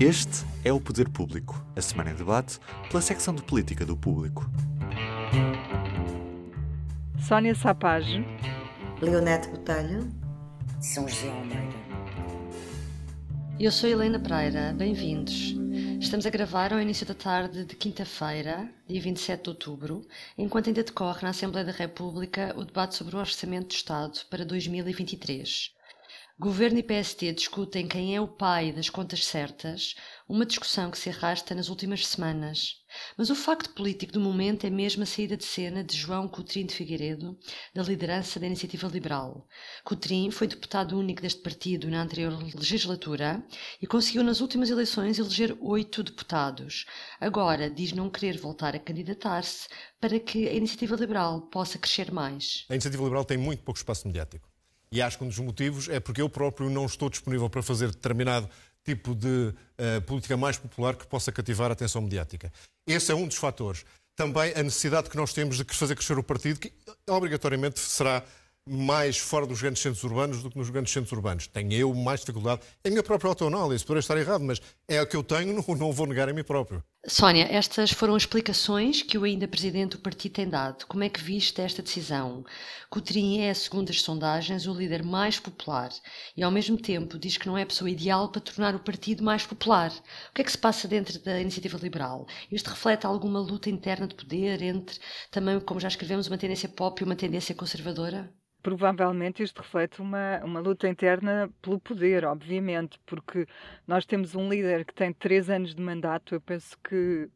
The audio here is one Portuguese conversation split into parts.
Este é o Poder Público, a semana em debate pela secção de política do Público. Sónia Sapage, Leonete Botelho, São José Almeida. Eu sou Helena Pereira, bem-vindos. Estamos a gravar ao início da tarde de quinta-feira, dia 27 de outubro, enquanto ainda decorre na Assembleia da República o debate sobre o Orçamento do Estado para 2023. Governo e PST discutem quem é o pai das contas certas, uma discussão que se arrasta nas últimas semanas. Mas o facto político do momento é mesmo a saída de cena de João Coutrinho de Figueiredo, da liderança da Iniciativa Liberal. Coutrinho foi deputado único deste partido na anterior legislatura e conseguiu nas últimas eleições eleger oito deputados. Agora diz não querer voltar a candidatar-se para que a Iniciativa Liberal possa crescer mais. A Iniciativa Liberal tem muito pouco espaço mediático. E acho que um dos motivos é porque eu próprio não estou disponível para fazer determinado tipo de uh, política mais popular que possa cativar a atenção mediática. Esse é um dos fatores. Também a necessidade que nós temos de fazer crescer o partido, que obrigatoriamente será mais fora dos grandes centros urbanos do que nos grandes centros urbanos. Tenho eu mais dificuldade. É a minha própria autoanálise, poderei estar errado, mas é o que eu tenho, não vou negar a mim próprio. Sónia, estas foram explicações que o ainda presidente do partido tem dado. Como é que viste esta decisão? Coutrinho é, segundo as sondagens, o líder mais popular e, ao mesmo tempo, diz que não é a pessoa ideal para tornar o partido mais popular. O que é que se passa dentro da iniciativa liberal? Isto reflete alguma luta interna de poder entre, também, como já escrevemos, uma tendência pop e uma tendência conservadora? Provavelmente isto reflete uma, uma luta interna pelo poder, obviamente, porque nós temos um líder que tem três anos de mandato. Eu penso que.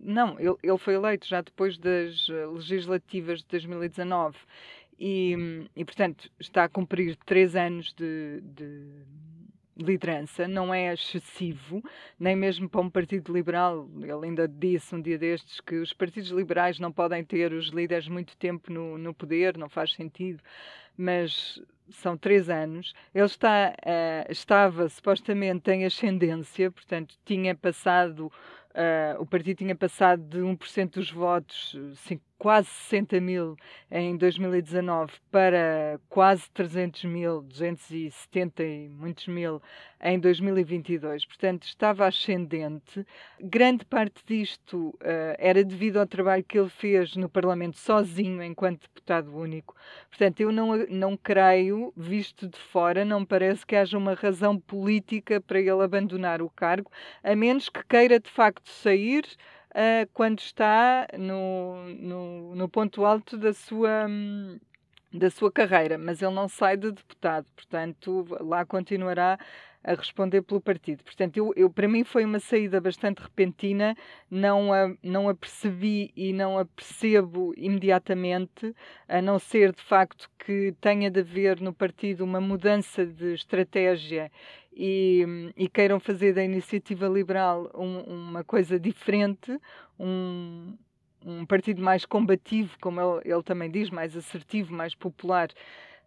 Não, ele, ele foi eleito já depois das legislativas de 2019 e, e portanto, está a cumprir três anos de, de liderança, não é excessivo, nem mesmo para um partido liberal. Ele ainda disse um dia destes que os partidos liberais não podem ter os líderes muito tempo no, no poder, não faz sentido, mas são três anos. Ele está, uh, estava supostamente em ascendência, portanto, tinha passado, uh, o partido tinha passado de 1% dos votos, quase 60 mil em 2019 para quase 300 mil, 270 e muitos mil em 2022. Portanto, estava ascendente. Grande parte disto uh, era devido ao trabalho que ele fez no Parlamento sozinho, enquanto deputado único. Portanto, eu não, não creio, visto de fora, não parece que haja uma razão política para ele abandonar o cargo, a menos que queira de facto sair uh, quando está no, no, no, ponto alto da sua. da sua carreira, mas ele não sai de deputado, portanto, lá continuará a responder pelo partido. Portanto, eu, eu, para mim foi uma saída bastante repentina, não a, não a percebi e não a percebo imediatamente, a não ser de facto que tenha de haver no partido uma mudança de estratégia e, e queiram fazer da iniciativa liberal um, uma coisa diferente, um, um partido mais combativo, como ele, ele também diz, mais assertivo, mais popular.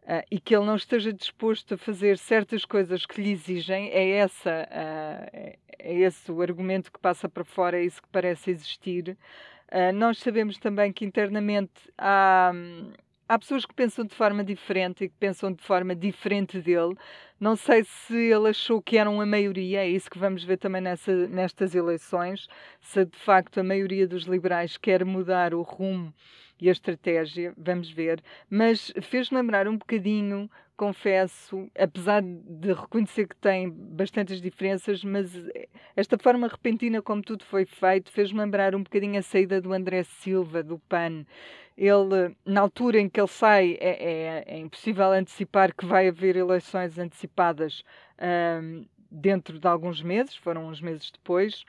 Uh, e que ele não esteja disposto a fazer certas coisas que lhe exigem, é, essa, uh, é, esse o argumento que passa para fora, é isso que parece existir. Uh, nós sabemos também que internamente há, há pessoas que pensam de forma diferente e que pensam de forma diferente dele. Não sei se ele achou que eram a maioria, é isso que vamos ver também nessa, nestas eleições, se de facto a maioria dos liberais quer mudar o rumo e a estratégia, vamos ver, mas fez lembrar um bocadinho, confesso, apesar de reconhecer que tem bastantes diferenças, mas esta forma repentina como tudo foi feito fez-me lembrar um bocadinho a saída do André Silva, do PAN. Ele, na altura em que ele sai, é, é, é impossível antecipar que vai haver eleições antecipadas um, dentro de alguns meses, foram uns meses depois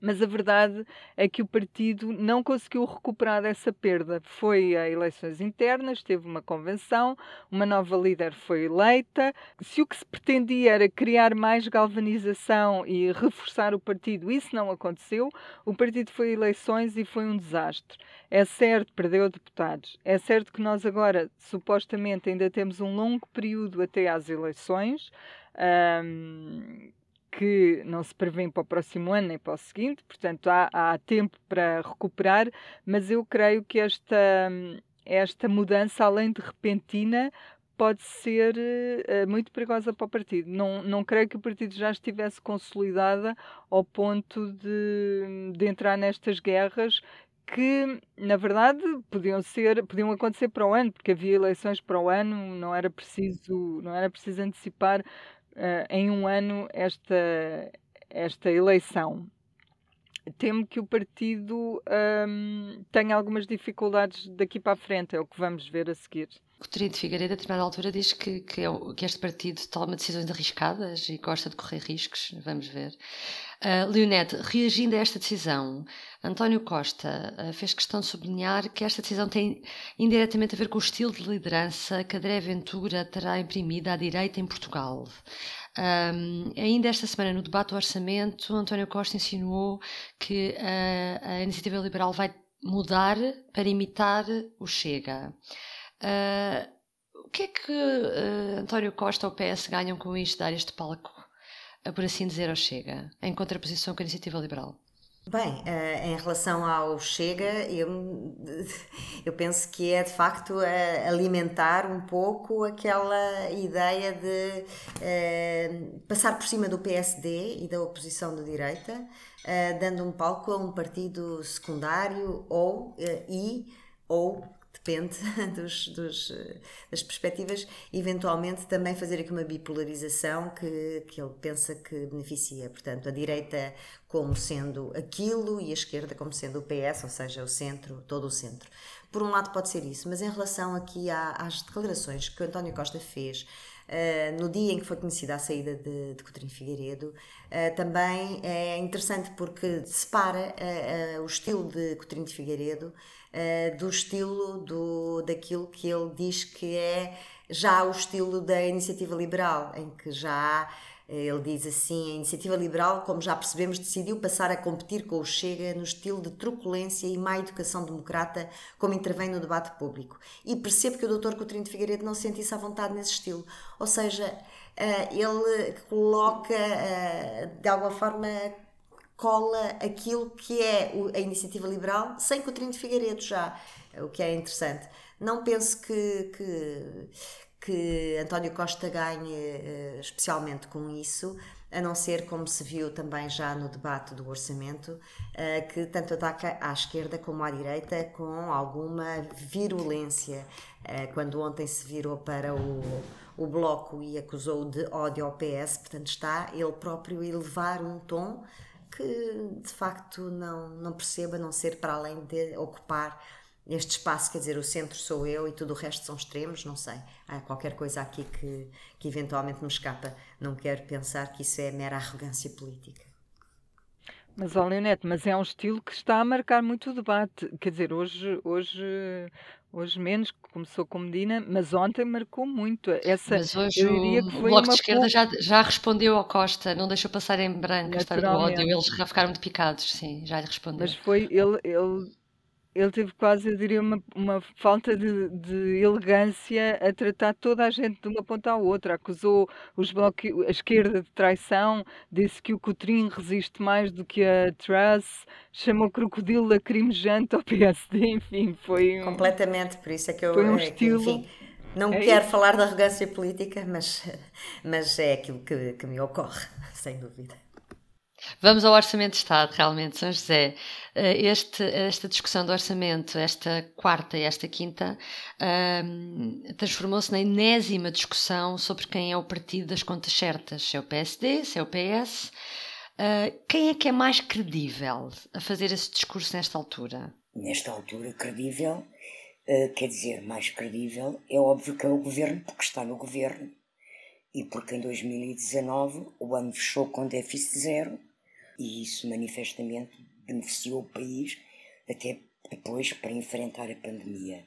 mas a verdade é que o partido não conseguiu recuperar essa perda. Foi a eleições internas, teve uma convenção, uma nova líder foi eleita. Se o que se pretendia era criar mais galvanização e reforçar o partido, isso não aconteceu. O partido foi a eleições e foi um desastre. É certo, perdeu deputados. É certo que nós agora, supostamente, ainda temos um longo período até às eleições. Um, que não se prevê para o próximo ano nem para o seguinte, portanto há, há tempo para recuperar, mas eu creio que esta, esta mudança, além de repentina, pode ser uh, muito perigosa para o partido. Não, não creio que o partido já estivesse consolidada ao ponto de, de entrar nestas guerras que, na verdade, podiam ser, podiam acontecer para o ano, porque havia eleições para o ano, não era preciso, não era preciso antecipar uh, em um ano esta, esta eleição. Temo que o partido um, tenha algumas dificuldades daqui para a frente, é o que vamos ver a seguir. Coutinho de Figueiredo, a determinada altura, diz que, que, é que, este partido toma decisões arriscadas e gosta de correr riscos. Vamos ver. Uh, Leonete, reagindo a esta decisão, António Costa uh, fez questão de sublinhar que esta decisão tem indiretamente a ver com o estilo de liderança que André Ventura terá imprimido à direita em Portugal. Um, ainda esta semana, no debate do orçamento, António Costa insinuou que uh, a iniciativa liberal vai mudar para imitar o Chega. Uh, o que é que uh, António Costa ou o PS ganham com isto, dar este palco, uh, por assim dizer, ao Chega, em contraposição com a iniciativa liberal? Bem, em relação ao Chega, eu, eu penso que é de facto alimentar um pouco aquela ideia de passar por cima do PSD e da oposição de direita, dando um palco a um partido secundário ou e ou depende dos, dos, das perspectivas, eventualmente também fazer aqui uma bipolarização que, que ele pensa que beneficia. Portanto, a direita como sendo aquilo e a esquerda como sendo o PS, ou seja, o centro, todo o centro. Por um lado pode ser isso, mas em relação aqui às declarações que o António Costa fez Uh, no dia em que foi conhecida a saída de, de Coutinho Figueiredo, uh, também é interessante porque separa uh, o estilo de Coutinho de Figueiredo uh, do estilo do, daquilo que ele diz que é já o estilo da iniciativa liberal, em que já eh, ele diz assim: a iniciativa liberal, como já percebemos, decidiu passar a competir com o Chega no estilo de truculência e má educação democrata, como intervém no debate público. E percebo que o Dr. Coutinho de Figueiredo não sentisse à vontade nesse estilo. Ou seja, eh, ele coloca, de alguma forma, cola aquilo que é a iniciativa liberal sem Coutinho de Figueiredo já, o que é interessante. Não penso que, que, que António Costa ganhe eh, especialmente com isso, a não ser, como se viu também já no debate do orçamento, eh, que tanto ataca à esquerda como à direita com alguma virulência. Eh, quando ontem se virou para o, o Bloco e acusou de ódio ao PS, portanto está ele próprio a elevar um tom que de facto não, não perceba não ser para além de ocupar este espaço, quer dizer, o centro sou eu e tudo o resto são extremos, não sei. Há qualquer coisa aqui que, que eventualmente me escapa. Não quero pensar que isso é mera arrogância política. Mas, ó Leonete, mas é um estilo que está a marcar muito o debate. Quer dizer, hoje, hoje Hoje menos, começou com Medina, mas ontem marcou muito. Essa, mas hoje o Bloco de Esquerda já, já respondeu ao Costa, não deixou passar em branco a história do ódio. Eles já ficaram muito picados, sim, já lhe respondeu. Mas foi, ele, ele ele teve quase, eu diria, uma, uma falta de, de elegância a tratar toda a gente de uma ponta à outra. Acusou os bloco, a esquerda de traição, disse que o Cotrim resiste mais do que a Truss, chamou crocodilo lacrimejante ao PSD, enfim, foi um, Completamente, por isso é que eu... Foi um é, estilo... enfim, não é quero isso. falar da arrogância política, mas, mas é aquilo que, que me ocorre, sem dúvida. Vamos ao Orçamento de Estado, realmente, São José. Eh, este, esta discussão do orçamento, esta quarta e esta quinta, um, transformou-se na enésima discussão sobre quem é o partido das contas certas, se é o PSD, se é o PS. Uh, eh, quem é que é mais credível a fazer esse discurso nesta altura? Nesta altura, credível, uh, quer dizer, mais credível, é óbvio que é o governo, porque está no governo e porque em 2019 o ano fechou com déficit zero e isso manifestamente beneficiou o país até depois para enfrentar a pandemia.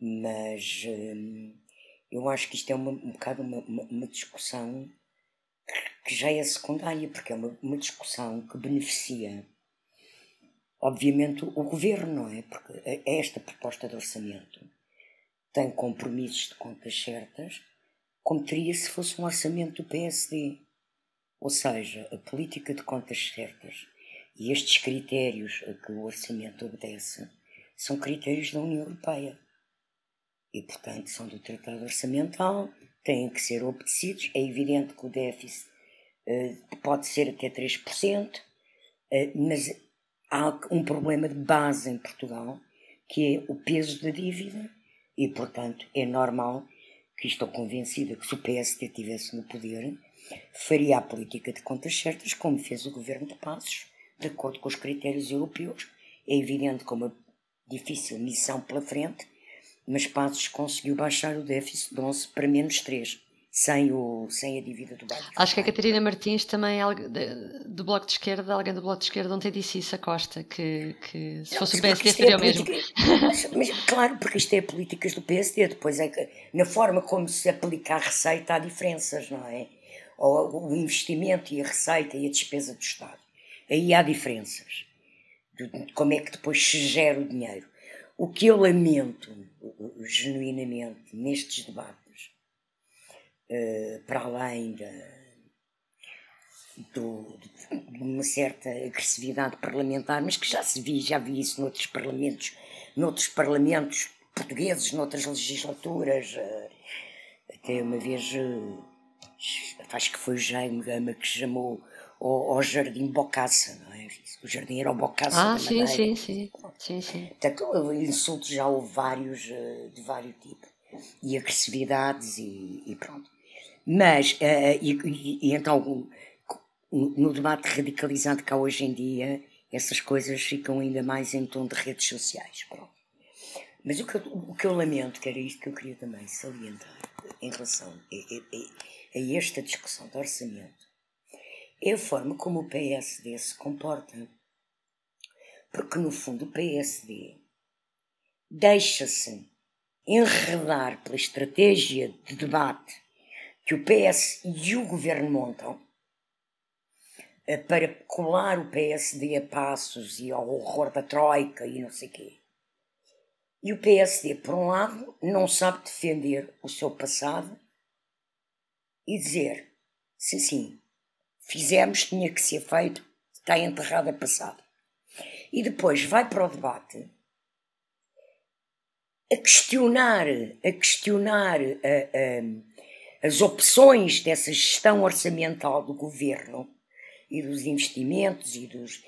Mas hum, eu acho que isto é uma, um bocado uma, uma, uma discussão que já é secundária, porque é uma, uma discussão que beneficia, obviamente, o governo, não é? Porque esta proposta de orçamento tem compromissos de contas certas, como teria se fosse um orçamento do PSD. Ou seja, a política de contas certas e estes critérios a que o orçamento obedece são critérios da União Europeia. e, portanto, são do Tratado Orçamental, têm que ser obedecidos. É evidente que o déficit uh, pode ser até 3%, uh, mas há um problema de base em Portugal, que é o peso da dívida, e, portanto, é normal que estou convencida que se o PSD estivesse no poder, faria a política de contas certas, como fez o governo de Passos, de acordo com os critérios europeus. É evidente que uma difícil missão pela frente, mas Passos conseguiu baixar o déficit de 11 para menos 3 sem, o, sem a dívida do banco. Acho que a Catarina Martins também, do Bloco de Esquerda, alguém do Bloco de Esquerda ontem disse isso a Costa, que, que se fosse o PSD é seria o mesmo. Mas, mas, claro, porque isto é políticas do PSD, depois é que na forma como se aplica a receita há diferenças, não é? O investimento e a receita e a despesa do Estado. Aí há diferenças. De como é que depois se gera o dinheiro. O que eu lamento, genuinamente, nestes debates, eh, para além do, de uma certa agressividade parlamentar, mas que já se viu, já vi isso noutros parlamentos, noutros parlamentos portugueses, noutras legislaturas. Eh, até uma vez, eh, acho que foi o Jaime Gama que chamou ao, ao Jardim Bocaça, não é? O jardim era o Bocaça. Ah, sim, sim, sim, sim, sim. Portanto, insultos já houve vários, de vários tipos. E agressividades e, e pronto. Mas, uh, e, e, então, no debate radicalizado que há hoje em dia, essas coisas ficam ainda mais em tom de redes sociais. Pronto. Mas o que, eu, o que eu lamento, que era isto que eu queria também salientar em relação a, a, a esta discussão de orçamento, é a forma como o PSD se comporta. Porque, no fundo, o PSD deixa-se enredar pela estratégia de debate que o PS e o governo montam eh, para colar o PSD a passos e ao horror da Troika e não sei quê. E o PSD, por um lado, não sabe defender o seu passado e dizer: sim, sim, fizemos, tinha que ser feito, está enterrado a passado. E depois vai para o debate a questionar, a questionar a, a, as opções dessa gestão orçamental do governo e dos investimentos e dos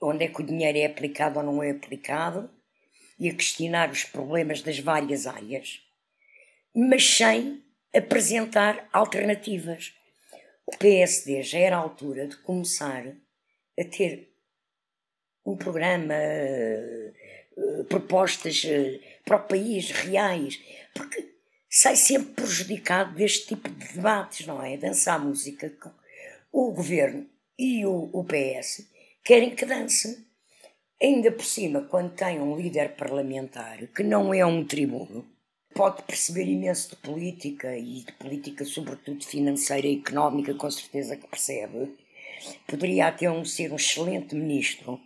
onde é que o dinheiro é aplicado ou não é aplicado e a questionar os problemas das várias áreas, mas sem apresentar alternativas. O PSD já era a altura de começar a ter um programa, eh, propostas eh, para o país reais, porque sai sempre prejudicado deste tipo de debates, não é? Dançar música o governo e o, o PS querem que dance. Ainda por cima, quando tem um líder parlamentar que não é um tribuno, pode perceber imenso de política e de política, sobretudo financeira e económica, com certeza que percebe. Poderia até um, ser um excelente ministro,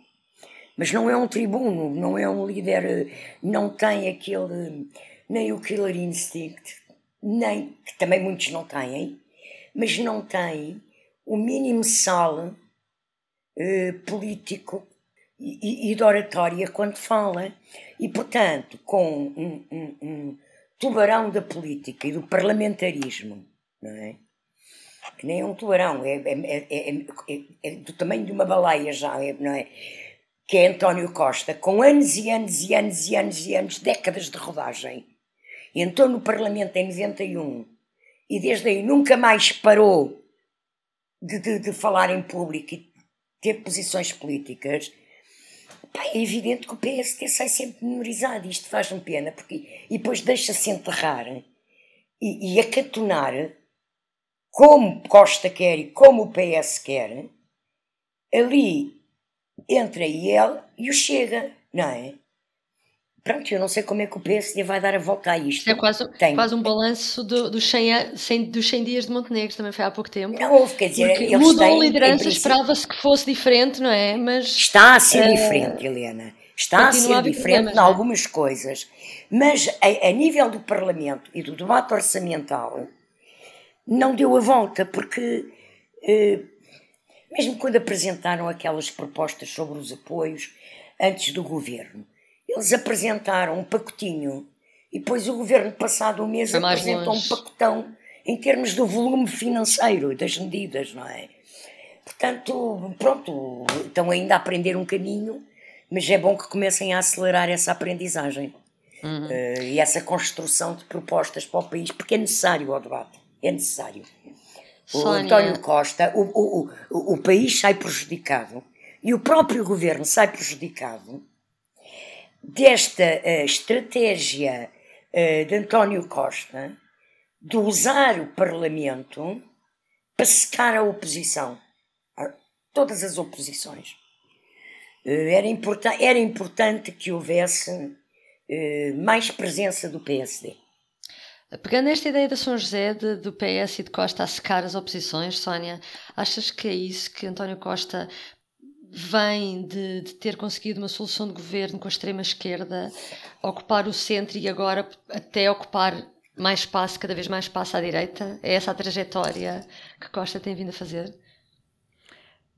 mas não é um tribuno, não é um líder, não tem aquele nem o Killer Instinct, nem, que também muitos não têm, mas não têm o mínimo sal eh, político e, e, de oratória quando fala. E, portanto, com um, um, tubarão da política e do parlamentarismo, não é? Que nem é um tubarão, é, é, é, é, do tamanho de uma baleia já, não é? Que é António Costa, com anos e anos e anos e anos e anos, décadas de rodagem entrou no Parlamento em 91 e desde aí nunca mais parou de, de, de falar em público e ter posições políticas, pá, é evidente que o PSD sai sempre memorizado. Isto faz-me pena, porque e depois deixa-se enterrar e, e acatonar como Costa quer e como o PS quer, ali entre ele e o Chega, não é? Pronto, eu não sei como é que o PSD vai dar a volta a isto. É quase, Tem. quase um balanço do, dos, 100, 100, dos 100 dias de Montenegro, também foi há pouco tempo. Não houve, quer dizer, eles mudou têm, liderança, esperava-se que fosse diferente, não é? Mas Está a ser uh, diferente, Helena. Está a ser diferente em é? algumas coisas. Mas a, a, nível do Parlamento e do debate orçamental, não deu a volta, porque uh, mesmo quando apresentaram aquelas propostas sobre os apoios antes do governo eles apresentaram um pacotinho e depois o governo, passado um mês, apresentou um pacotão em termos do volume financeiro das medidas, não é? Portanto, pronto, estão ainda a aprender um caminho, mas é bom que comecem a acelerar essa aprendizagem uhum. uh, e essa construção de propostas para o país, porque é necessário o debate, é necessário. O António Costa, o, o, o, o país sai prejudicado e o próprio governo sai prejudicado desta uh, estratégia uh, de António Costa de usar o Parlamento para secar a oposição, todas as oposições. Uh, era, importa era importante que houvesse mais presença do PSD. Pegando esta ideia da São José, de, do PS e de Costa a secar as oposições, Sónia, achas que é isso que António Costa vem de, de, ter conseguido uma solução de governo com a extrema-esquerda, ocupar o centro e agora até ocupar mais espaço, cada vez mais espaço à direita? É essa a trajetória que Costa tem vindo a fazer?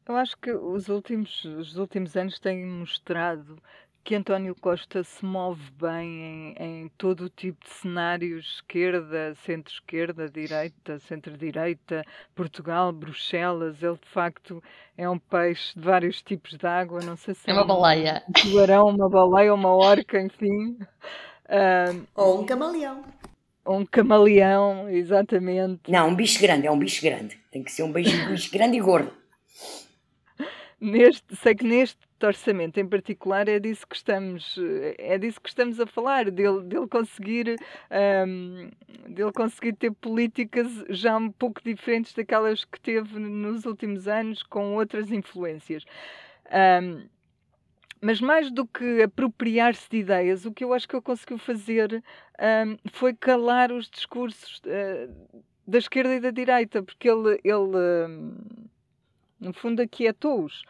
Eu acho que os últimos, os últimos anos têm mostrado que António Costa se move bem em, em todo o tipo de cenários, esquerda, centro-esquerda, direita, centro-direita, Portugal, Bruxelas. Ele, de facto, é um peixe de vários tipos de água. Não sei se é, é uma baleia. Um tubarão, uma baleia, uma orca, enfim. Uh, Ou um camaleão. Um camaleão, exatamente. Não, um bicho grande, é um bicho grande. Tem que ser um bicho, um bicho grande e gordo. Neste, sei que neste orçamento em particular é disso que estamos é disso que estamos a falar dele, dele conseguir um, dele conseguir ter políticas já um pouco diferentes daquelas que teve nos últimos anos com outras influências. Um, mas mais do que apropriar-se de ideias, o que eu acho que ele conseguiu fazer um, foi calar os discursos uh, da esquerda e da direita, porque ele, ele no fundo, aquietou-os.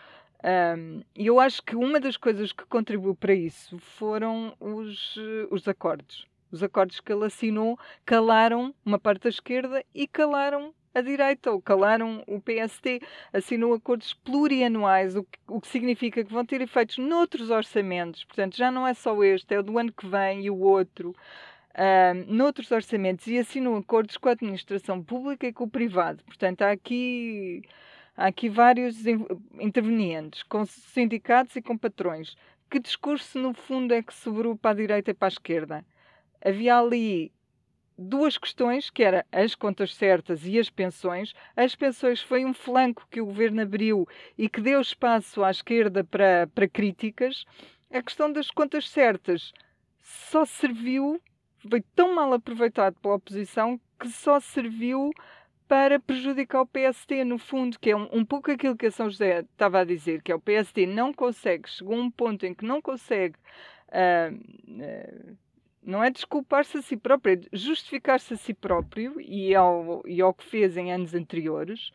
Um, e eu acho que uma das coisas que contribuiu para isso foram os, os acordes. Os acordes que ele assinou calaram uma parte da esquerda e calaram a direita, ou calaram o PST. Assinou acordos plurianuais, o que, o que significa que vão ter efeitos noutros orçamentos. Portanto, já não é só este, é o do ano que vem e o outro. Um, noutros orçamentos e assinou acordos com a administração pública e com o privado. Portanto, há aqui Há aqui vários intervenientes, com sindicatos e com patrões. Que discurso, no fundo, é que sobrou para a direita e para a esquerda? Havia ali duas questões, que era as contas certas e as pensões. As pensões foi um flanco que o governo abriu e que deu espaço à esquerda para, para críticas. A questão das contas certas só serviu, foi tão mal aproveitado pela oposição que só serviu para prejudicar o PST, no fundo, que é um, um, pouco aquilo que a São José estava a dizer, que é o PST não consegue, chegou a um ponto em que não consegue, uh, uh, não é desculpar-se a si próprio, é justificar-se a si próprio e ao, e ao que fez em anos anteriores.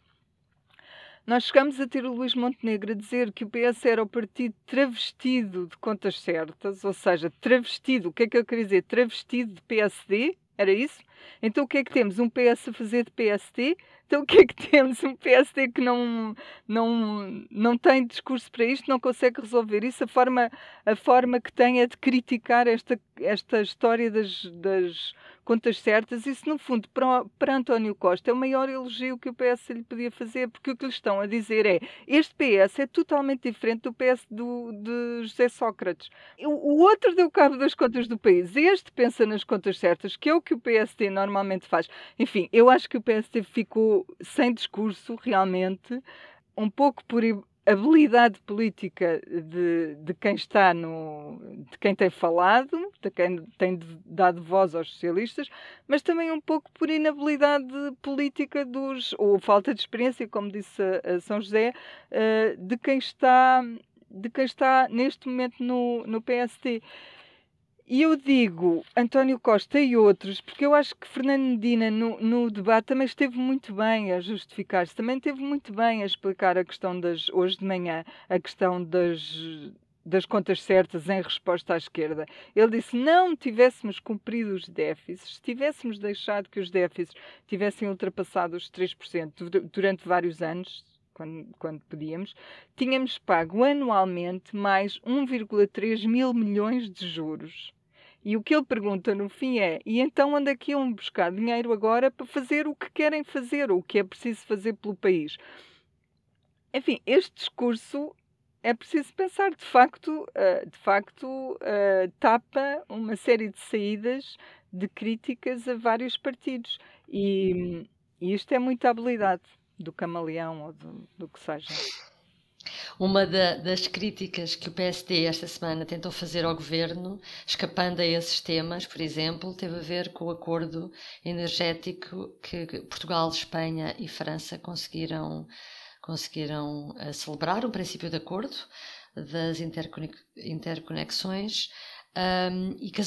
Nós chegamos a ter o Luís Montenegro a dizer que o PS era o partido travestido de contas certas, ou seja, travestido, o que é que eu queria dizer? Travestido de PSD, era isso? Então o que é que temos? Um PS a fazer de PST? Então o que é que temos? Um PSD que não, não, não tem discurso para isto, não consegue resolver isso. A forma, a forma que tem é de criticar esta, esta história das, das contas certas. Isso, no fundo, para, para António Costa é o maior elogio que o PS lhe podia fazer, porque o que lhe estão a dizer é este PS é totalmente diferente do PS do, de José Sócrates. O, o outro deu cabo das contas do país. Este pensa nas contas certas, que é o que o PSD normalmente faz. Enfim, eu acho que o PSD ficou sem discurso, realmente, um pouco por habilidade política de, de quem está no. de quem tem falado, de quem tem dado voz aos socialistas, mas também um pouco por inabilidade política dos. ou falta de experiência, como disse a, São José, uh, de quem está. de quem está neste momento no, no PST. E eu digo António Costa e outros, porque eu acho que Fernando Medina no, no debate também esteve muito bem a justificar-se, também esteve muito bem a explicar a questão das, hoje de manhã, a questão das, das contas certas em resposta à esquerda. Ele disse: não tivéssemos cumprido os déficits, se tivéssemos deixado que os déficits tivessem ultrapassado os 3% durante vários anos, quando, quando podíamos, tínhamos pago anualmente mais 1,3 mil milhões de juros. E o que ele pergunta no fim é: e então onde é que iam buscar dinheiro agora para fazer o que querem fazer, ou o que é preciso fazer pelo país? Enfim, este discurso é preciso pensar, de facto, uh, de facto uh, tapa uma série de saídas de críticas a vários partidos. E, e isto é muita habilidade do camaleão ou do, do que seja. Uma da, das críticas que o PSD esta semana tentou fazer ao governo, escapando a esses temas, por exemplo, teve a ver com o acordo energético que Portugal, Espanha e França conseguiram, conseguiram uh, celebrar, um princípio de acordo das interconexões. Um, e que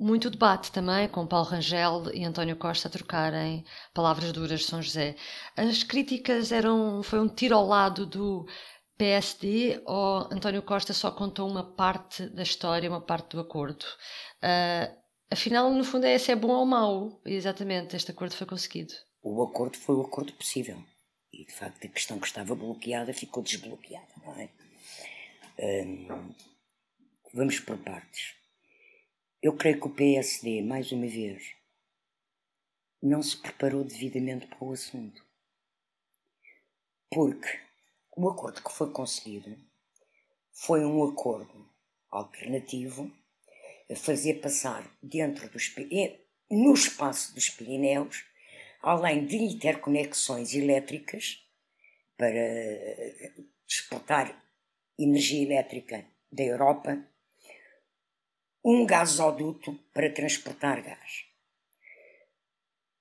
muito o debate também, com Paulo Rangel e António Costa a trocarem palavras duras de São José. As críticas eram, foi um tiro ao lado do PSD ou António Costa só contou uma parte da história, uma parte do acordo? Uh, afinal, no fundo, é se é bom ou mau. exatamente, este acordo foi conseguido. O acordo foi o acordo possível. E, de facto, a questão que estava bloqueada ficou desbloqueada, não é? Um, vamos por partes. Eu creio que o PSD, mais uma vez, não se preparou devidamente para o assunto. Porque o acordo que foi conseguido foi um acordo alternativo a fazer passar dentro dos no espaço dos Pirineus, além de interconexões elétricas para exportar energia elétrica da Europa, um gasoduto para transportar gás.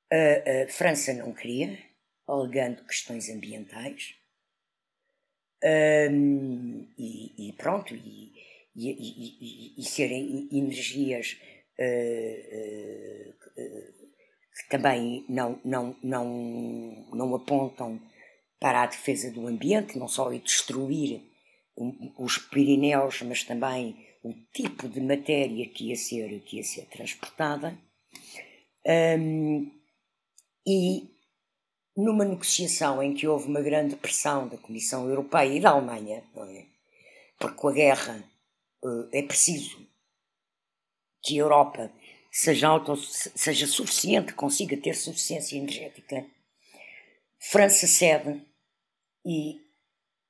A, a França não queria, alegando questões ambientais. Um, e, e, pronto, e, e, e serem energias uh, uh, que também não, não, não, não apontam para a defesa do ambiente, não só destruir os Pirineus, mas também o tipo de matéria que ia ser, que ia ser transportada. Um, e numa negociação em que houve uma grande pressão da Comissão Europeia e da Alemanha, não é? porque com a guerra uh, é preciso que a Europa seja, auto, seja suficiente, consiga ter suficiência energética, França cede e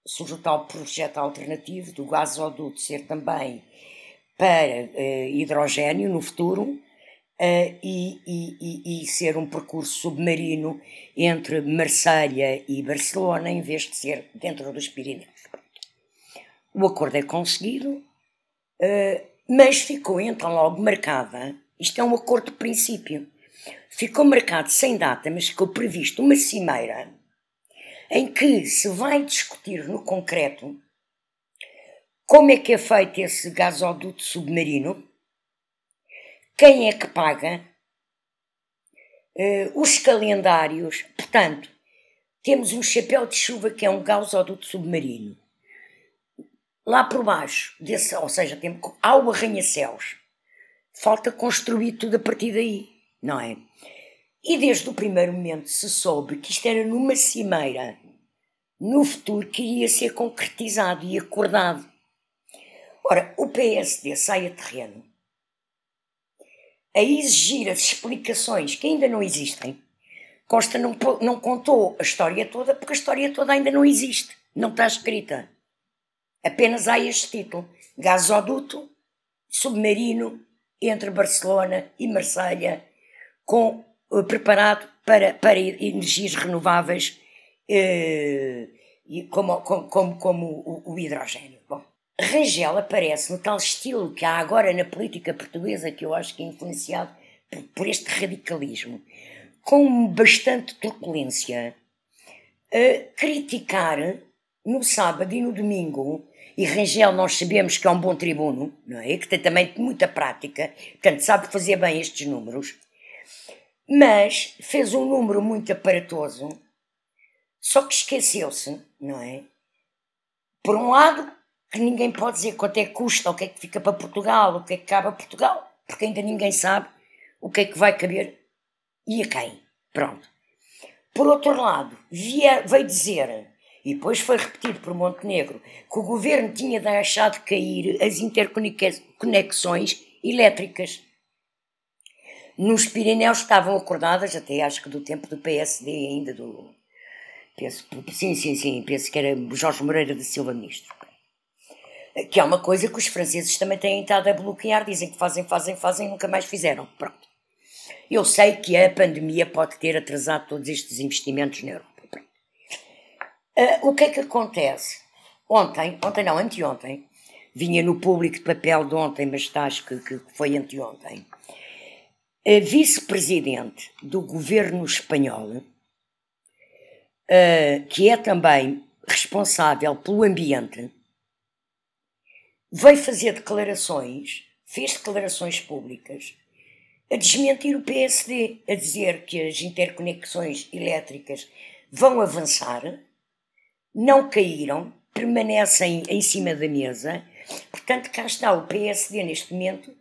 surge o tal projeto alternativo do gasoduto ser também para uh, hidrogênio no futuro, uh, e, e, e, ser um percurso submarino entre Marselha e Barcelona, em vez de ser dentro dos Pirineus. O acordo é conseguido, uh, mas ficou então logo marcada. Isto é um acordo de princípio. Ficou marcado sem data, mas ficou previsto uma cimeira em que se vai discutir no concreto como é que é feito esse gasoduto submarino quem é que paga, uh, os calendários. Portanto, temos um chapéu de chuva que é um gasoduto submarino. Lá por baixo, desse, ou seja, tem, há o arranha-céus. Falta construir tudo a partir daí, não é? E desde o primeiro momento se soube que isto era numa cimeira, no futuro, que iria ser concretizado e acordado. Ora, o PSD sai a terreno a exigir as explicações que ainda não existem. Costa não, não contou a história toda porque a história toda ainda não existe, não está escrita. Apenas há este título: Gasoduto submarino entre Barcelona e Marselha, com, uh, preparado para, para energias renováveis, uh, como, como, como, como o, o hidrogênio. Rangel aparece no tal estilo que há agora na política portuguesa, que eu acho que é influenciado por, por este radicalismo, com bastante truculência, a criticar no sábado e no domingo, e Rangel nós sabemos que é um bom tribuno, não é? Que tem também muita prática, portanto sabe fazer bem estes números, mas fez um número muito aparatoso, só que esqueceu-se, não é? Por um lado, que ninguém pode dizer quanto é que custa, o que é que fica para Portugal, o que é que cabe a Portugal, porque ainda ninguém sabe o que é que vai caber e a quem. Pronto. Por outro lado, via, veio dizer, e depois foi repetido por Montenegro, que o governo tinha deixado cair as interconexões elétricas. nos Pirineus estavam acordadas, até acho que do tempo do PSD ainda, do. Penso, sim, sim, sim, penso que era Jorge Moreira da Silva Ministro. Que é uma coisa que os franceses também têm estado a bloquear, dizem que fazem, fazem, fazem nunca mais fizeram. Pronto. Eu sei que a pandemia pode ter atrasado todos estes investimentos na Europa. Uh, o que é que acontece? Ontem, ontem não, anteontem, vinha no público de papel de ontem, mas acho que, que foi anteontem, a vice-presidente do governo espanhol, uh, que é também responsável pelo ambiente, veio fazer declarações, fez declarações públicas, a desmentir o PSD, a dizer que as interconexões elétricas vão avançar, não caíram, permanecem em cima da mesa. Portanto, cá está o PSD neste momento,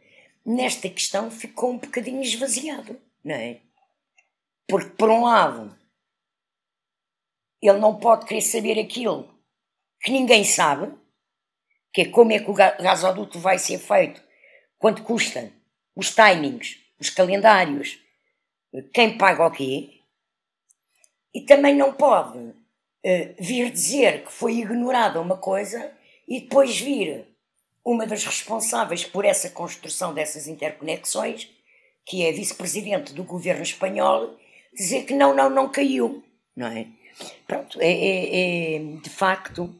nesta questão, ficou um bocadinho esvaziado, não é? Porque, por um lado, ele não pode querer saber aquilo que ninguém sabe, que é como é que o gasoduto vai ser feito, quanto custa, os timings, os calendários, quem paga o quê, e também não pode uh, vir dizer que foi ignorada uma coisa e depois vir uma das responsáveis por essa construção dessas interconexões, que é vice-presidente do governo espanhol, dizer que não, não, não caiu, não é? Pronto, é, é, é de facto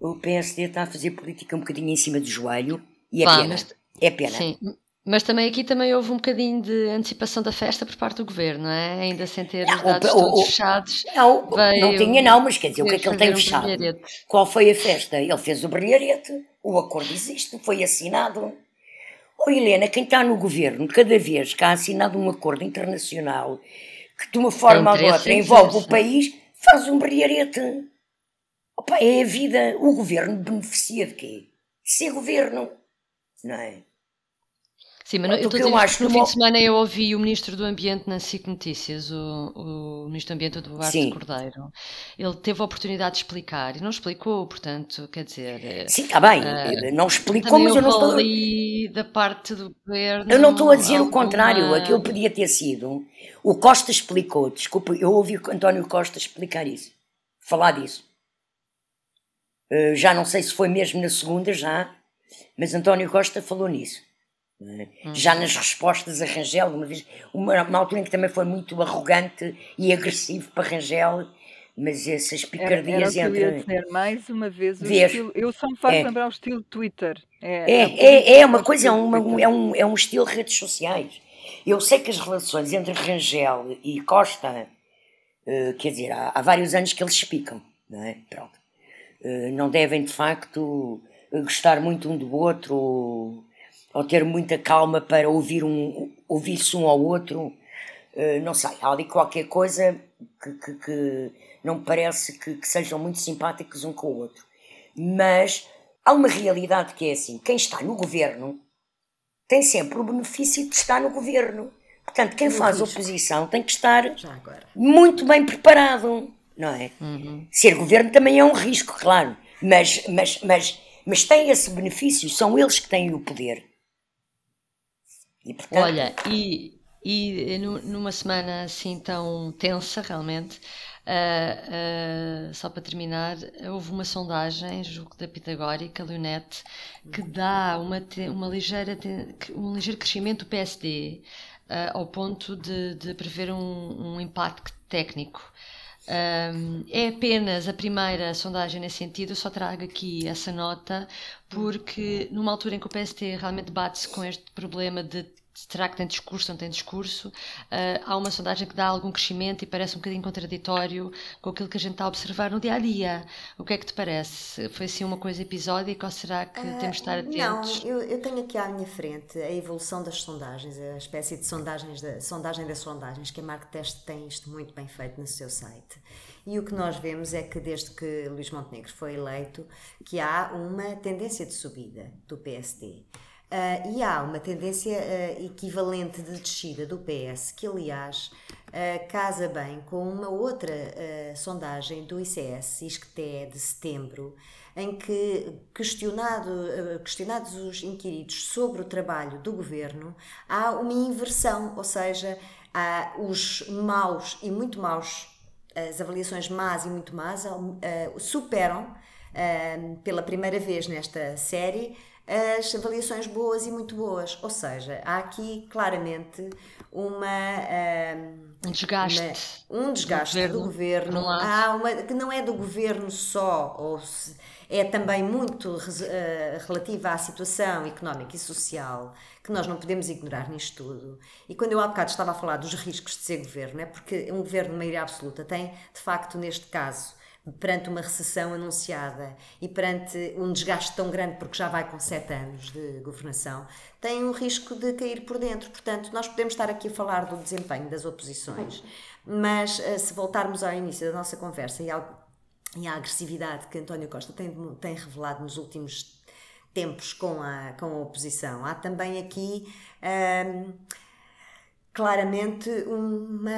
o PSD está a fazer política um bocadinho em cima do joelho e é pena. Mas, é pena. Sim, mas também aqui também houve um bocadinho de antecipação da festa por parte do governo, não é? Ainda sem ter os dados todos fechados. Não, não tinha não, mas quer dizer, o que é que ele tem um fechado? Brilharete. Qual foi a festa? Ele fez o brilharete, o acordo existe, foi assinado. Oh Helena, quem está no governo, cada vez que há assinado um acordo internacional que de uma forma ou outra envolve o país, faz um brilharete. Opa, é a vida. O governo beneficia de quê? De ser governo, não é? Sim, mas eu estou dizer acho que no fim de semana eu ouvi o Ministro do Ambiente na SIC Notícias, o, o Ministro do Ambiente do Duarte Sim. Cordeiro. Ele teve a oportunidade de explicar e não explicou, portanto, quer dizer... Eh, Sim, está bem, uh, não explicou, mas eu não estou... ali da parte do governo... Eu não estou a dizer alguma... o contrário, aquilo podia ter sido... O Costa explicou, desculpa, eu ouvi o António Costa explicar isso, falar disso. Uh, já não sei se foi mesmo na segunda, já, mas António Costa falou nisso Uhum. Já nas respostas a Rangel, uma vez, uma, uma, altura em que também foi muito arrogante e agressivo para Rangel, mas essas picardias era, era entre. Dizer, mais uma vez, estilo, eu só me faço é. lembrar o estilo Twitter. É, é, é, é uma coisa, é, uma, é, um, é um estilo redes sociais. Eu sei que as relações entre Rangel e Costa, uh, quer dizer, há, há, vários anos que eles se picam, não é? Pronto. Uh, não devem de facto gostar muito um do outro ou ter muita calma para ouvir um, ouvir-se um ao outro, uh, não sei, há ali qualquer coisa que, que, que não me parece que, que, sejam muito simpáticos um com o outro. Mas há uma realidade que é assim: quem está no governo tem sempre o benefício de estar no governo. Portanto, quem faz oposição tem que estar muito bem preparado, não é? Uhum. Ser governo também é um risco, claro, mas, mas, mas, mas tem esse benefício, são eles que têm o poder. E, portanto... Olha, e, e numa semana assim tão tensa, realmente, uh, uh, só para terminar, houve uma sondagem, julgo da Pitagórica, Leonete, que dá uma, uma ligeira, um ligeiro crescimento do PSD, uh, ah, ao ponto de, de prever um, um impacto técnico. Um, é apenas a primeira sondagem nesse sentido, só trago aqui essa nota, porque numa altura em que o PST realmente bate-se com este problema de será que tem discurso ou não tem discurso, uh, há uma sondagem que dá algum crescimento e parece um bocadinho contraditório com aquilo que a gente está a observar no dia a dia. O que é que te parece? Foi assim uma coisa episódica ou será que uh, temos de estar atentos? Não, eu, eu, tenho aqui à minha frente a evolução das sondagens, a espécie de sondagens da, sondagem das sondagens, que a Mark Test tem isto muito bem feito no seu site. E o que nós vemos é que desde que Luís Montenegro foi eleito, que há uma tendência de subida do PSD. Uh, e há uma tendência uh, equivalente de descida do PS, que aliás uh, casa bem com uma outra sondagem do ICS, ISCTE, de setembro, em que, questionado, questionados os inquiridos sobre o trabalho do governo, há uma inversão, ou seja, há os maus e muito maus, as avaliações más e muito más, superam pela primeira vez nesta série as avaliações boas e muito boas. Ou seja, há aqui claramente uma. Um, um desgaste. Uma, um desgaste do governo. Do governo. Há uma, que não é do governo só, ou se, é também muito uh, relativa à situação económica e social, que nós não podemos ignorar nisto tudo. E quando eu há bocado estava a falar dos riscos de ser governo, é porque um governo de maioria absoluta tem, de facto, neste caso, perante uma recessão anunciada e perante um desgaste tão grande, porque já vai com sete anos de governação, tem um risco de cair por dentro. Portanto, nós podemos estar aqui a falar do desempenho das oposições, mas eh, se voltarmos ao início da nossa conversa e, e à agressividade que António Costa tem, tem revelado nos últimos tempos com a, com a oposição, há também aqui. Hum, claramente uma,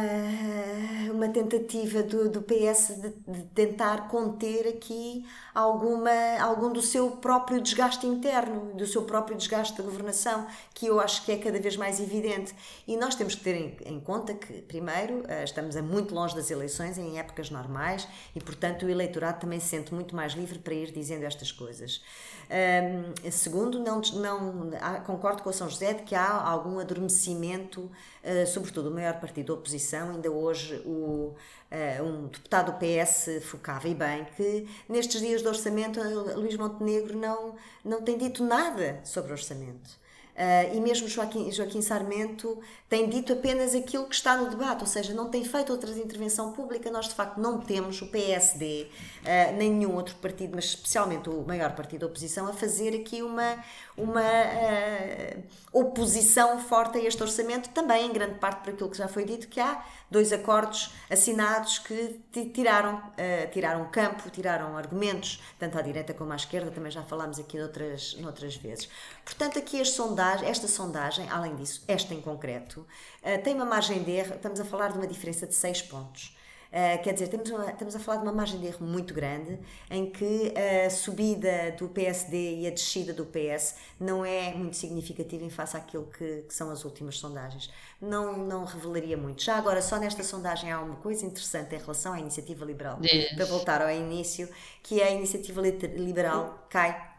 uma tentativa do, do PS de, de, tentar conter aqui alguma, algum do seu próprio desgaste interno, do seu próprio desgaste da governação, que eu acho que é cada vez mais evidente. E nós temos que ter em, em conta que, primeiro, eh, estamos a muito longe das eleições, em épocas normais, e, portanto, o eleitorado também se sente muito mais livre para ir dizendo estas coisas. Um, segundo, não, não, concordo com o São José de que há algum adormecimento eh, sobretudo o maior partido da oposição, ainda hoje o, uh, um deputado do PS focava e bem que nestes dias de orçamento Luís Montenegro não, não tem dito nada sobre orçamento. Uh, e mesmo Joaquim, Joaquim Sarmento tem dito apenas aquilo que está no debate, ou seja, não tem feito outra intervenção pública. Nós, de facto, não temos o PSD, uh, nem nenhum outro partido, mas especialmente o maior partido da oposição, a fazer aqui uma, uma uh, oposição forte a este orçamento, também em grande parte por aquilo que já foi dito, que há dois acordos assinados que tiraram, tiraram campo, tiraram argumentos, tanto à direita como à esquerda, também já falámos aqui noutras, noutras vezes. Portanto, aqui as sondagem, esta sondagem, além disso, esta em concreto, uh, tem uma margem de erro, estamos a falar de uma diferença de 6 pontos. Uh, quer dizer, temos uma, estamos a falar de uma margem de erro muito grande em que a subida do PSD e a descida do PS não é muito significativa em face àquilo que, que são as últimas sondagens. Não, não revelaria muito. Já agora, só nesta sondagem há uma coisa interessante em relação à iniciativa liberal. Yes. Para voltar ao início, que é a iniciativa liberal cai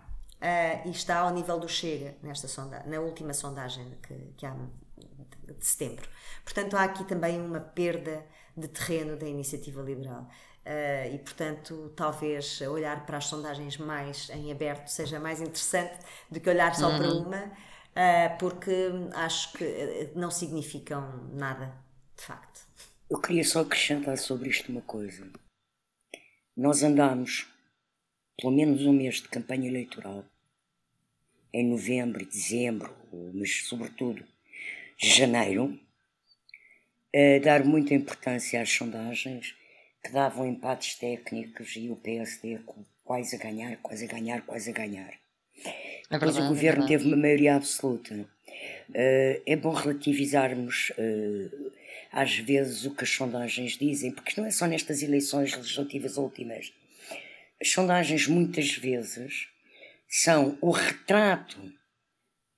uh, e está ao nível do Chega nesta sondagem, na última sondagem que, que há de setembro. Portanto, há aqui também uma perda de terreno da iniciativa liberal. Uh, e, portanto, talvez olhar para as sondagens mais em aberto seja mais interessante do que olhar só uhum. para uma, uh, porque acho que não significam nada, de facto. Eu queria só acrescentar sobre isto uma coisa. Nós andamos pelo menos um mês de campanha eleitoral, em novembro, dezembro, mas sobretudo janeiro, a dar muita importância às sondagens que davam empates técnicos e o PSD quase a ganhar, quase a ganhar, quase a ganhar. É verdade, Mas o governo é teve uma maioria absoluta. Uh, é bom relativizarmos uh, às vezes o que as sondagens dizem, porque não é só nestas eleições legislativas últimas. As sondagens muitas vezes são o retrato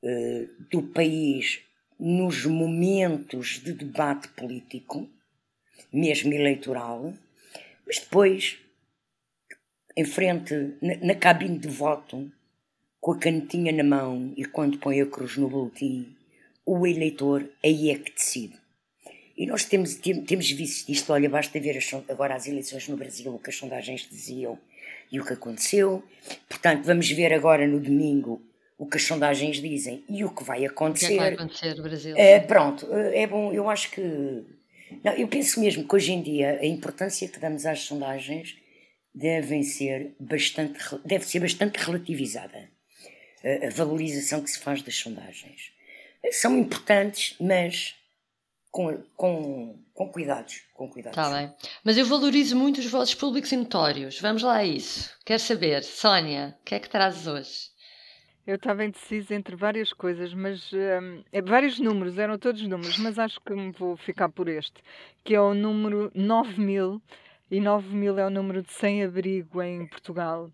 uh, do país nos momentos de debate político, mesmo eleitoral, mas depois, em frente, na, na cabine de voto, com a canetinha na mão e quando põe a cruz no boletim, o eleitor aí é que decide. E nós temos, temos visto isto, olha, basta ver as, agora as eleições no Brasil, o que as sondagens diziam e o que aconteceu. Portanto, vamos ver agora no domingo o que as sondagens dizem e o que vai acontecer. O que, é que vai acontecer Brasil? É, pronto, eh, é bom, eu acho que. Não, eu penso mesmo que hoje em dia a importância que damos às sondagens devem ser bastante, deve ser bastante relativizada. A, a valorização que se faz das sondagens. São importantes, mas com, com, com cuidados. Com cuidados. Tá bem. Mas eu valorizo muito os vossos públicos e notórios. Vamos lá a isso. Quero saber, Sónia, o que é que trazes hoje? Eu estava indecisa entre várias coisas, mas hum, é, vários números, eram todos números, mas acho que me vou ficar por este, que é o número 9000, e 9000 é o número de sem-abrigo em Portugal.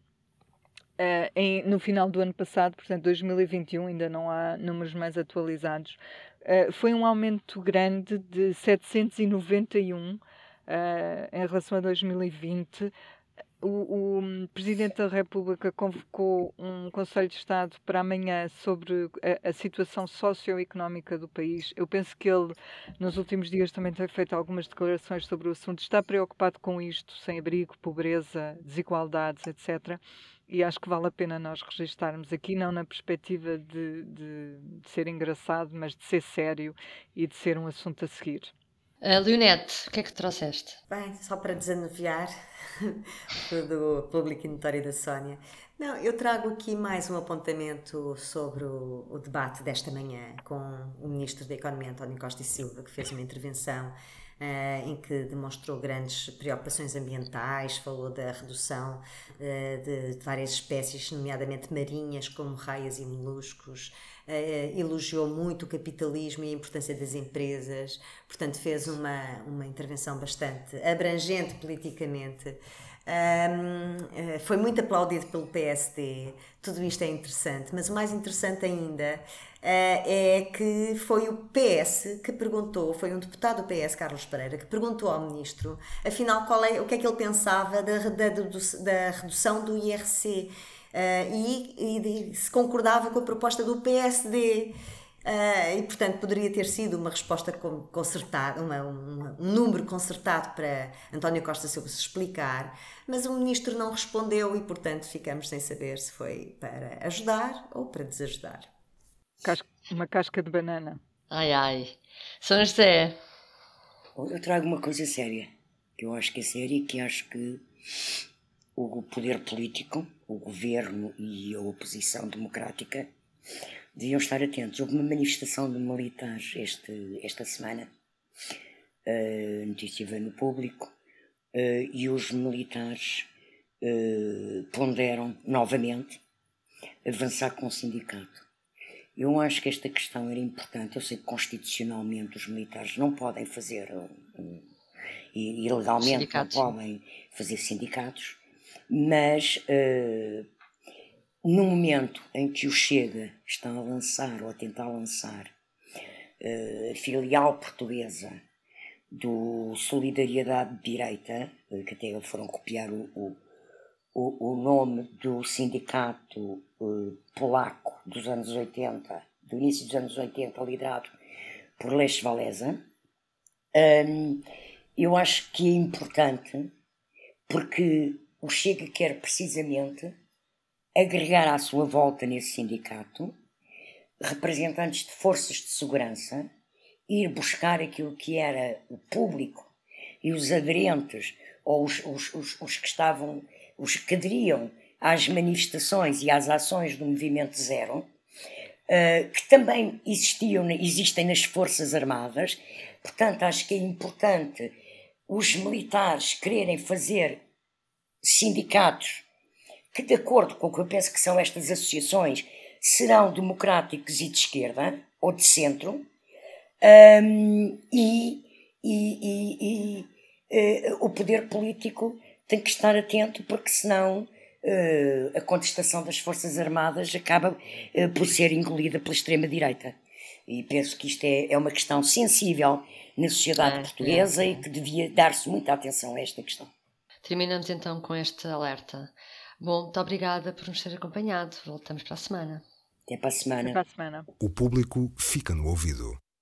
Uh, em, no final do ano passado, portanto 2021, ainda não há números mais atualizados, uh, foi um aumento grande de 791 uh, em relação a 2020 o, o, Presidente da República convocou um Conselho de Estado para amanhã sobre a, a, situação socioeconómica do país. Eu penso que ele, nos últimos dias, também tem feito algumas declarações sobre o assunto. Está preocupado com isto, sem abrigo, pobreza, desigualdades, etc. E acho que vale a pena nós registarmos aqui, não na perspectiva de, de, de ser engraçado, mas de ser sério e de ser um assunto a seguir. Uh, Leonete, o que é que trouxeste? Bem, só para desanuviar do público notório da Sónia. Não, eu trago aqui mais um apontamento sobre o, o, debate desta manhã com o Ministro da Economia, António Costa e Silva, que fez uma intervenção uh, em que demonstrou grandes preocupações ambientais, falou da redução uh, de, de várias espécies, nomeadamente marinhas, como raias e moluscos, uh, elogiou muito o capitalismo e a importância das empresas, portanto, fez uma, uma intervenção bastante abrangente politicamente. Um, foi muito aplaudido pelo PSD, tudo isto é interessante, mas o mais interessante ainda uh, é que foi o PS que perguntou, foi um deputado do PS, Carlos Pereira, que perguntou ao ministro, afinal, qual é, o que é que ele pensava da, da, da redução do IRC uh, e, e, se concordava com a proposta do PSD. Uh, e portanto poderia ter sido uma resposta concertada, uma, uma, um número concertado para António Costa Silva se explicar, mas o ministro não respondeu e portanto ficamos sem saber se foi para ajudar ou para desajudar. uma casca de banana. Ai ai. São José. Eu trago uma coisa séria, que eu acho que é séria e que acho que o poder político, o governo e a oposição democrática deviam estar atentos. Houve uma manifestação de militares este, esta semana, a notícia veio no público, uh, e os militares uh, ponderam novamente avançar com o sindicato. Eu acho que esta questão era importante. Eu sei que constitucionalmente os militares não podem fazer, um, e ilegalmente não podem fazer sindicatos, mas uh, no momento em que o Chega está a lançar ou a tentar lançar uh, a filial portuguesa do Solidariedade de Direita, uh, que até foram copiar o, o, o, nome do sindicato polaco dos anos 80, do início dos anos 80, liderado por Lech Walesa, um, eu acho que é importante porque o Chega quer precisamente agregar à sua volta nesse sindicato representantes de forças de segurança, ir buscar aquilo que era o público e os aderentes, ou os, os, os, os que estavam, os que aderiam às manifestações e às ações do Movimento Zero, uh, que também existiam, existem nas Forças Armadas. Portanto, acho que é importante os militares quererem fazer sindicatos que, de acordo com o que eu penso que são estas associações, serão democráticos e de esquerda ou de centro, um, e, e, e, e uh, o poder político tem que estar atento, porque senão uh, a contestação das Forças Armadas acaba uh, por ser engolida pela extrema-direita. E penso que isto é, é uma questão sensível na sociedade portuguesa é, é. e que devia dar-se muita atenção a esta questão. Terminamos então com este alerta. Bom, muito obrigada por nos ter acompanhado. Voltamos para a semana. Até para a semana. Até para a semana. O público fica no ouvido.